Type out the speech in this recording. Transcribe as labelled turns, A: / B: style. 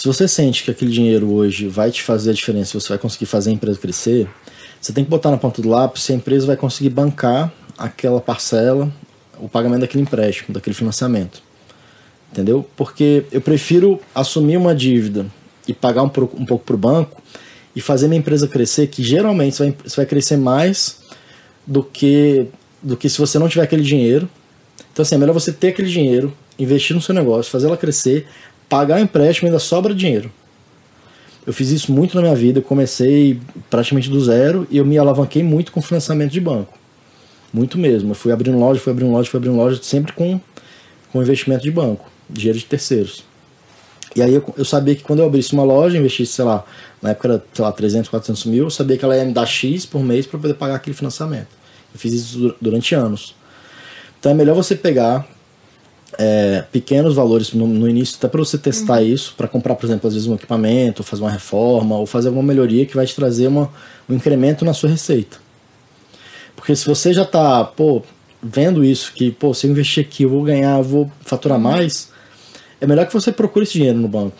A: Se você sente que aquele dinheiro hoje vai te fazer a diferença, você vai conseguir fazer a empresa crescer, você tem que botar na ponta do lápis se a empresa vai conseguir bancar aquela parcela, o pagamento daquele empréstimo, daquele financiamento. Entendeu? Porque eu prefiro assumir uma dívida e pagar um, um pouco para o banco e fazer minha empresa crescer, que geralmente você vai, você vai crescer mais do que, do que se você não tiver aquele dinheiro. Então, assim, é melhor você ter aquele dinheiro, investir no seu negócio, fazer ela crescer, pagar o empréstimo ainda sobra dinheiro. Eu fiz isso muito na minha vida, eu comecei praticamente do zero e eu me alavanquei muito com financiamento de banco. Muito mesmo. Eu fui abrindo loja, fui abrindo loja, fui abrindo loja, sempre com, com investimento de banco, dinheiro de terceiros. E aí eu, eu, sabia que quando eu abrisse uma loja, investisse, sei lá, na época era, sei lá, 300, 400 mil, eu sabia que ela ia me dar X por mês para poder pagar aquele financiamento. Eu fiz isso durante anos. Então é melhor você pegar é, pequenos valores no, no início, até para você testar uhum. isso, para comprar, por exemplo, às vezes um equipamento, fazer uma reforma, ou fazer alguma melhoria que vai te trazer uma, um incremento na sua receita. Porque se você já está, pô, vendo isso, que, pô, se eu investir aqui, eu vou ganhar, eu vou faturar uhum. mais, é melhor que você procure esse dinheiro no banco.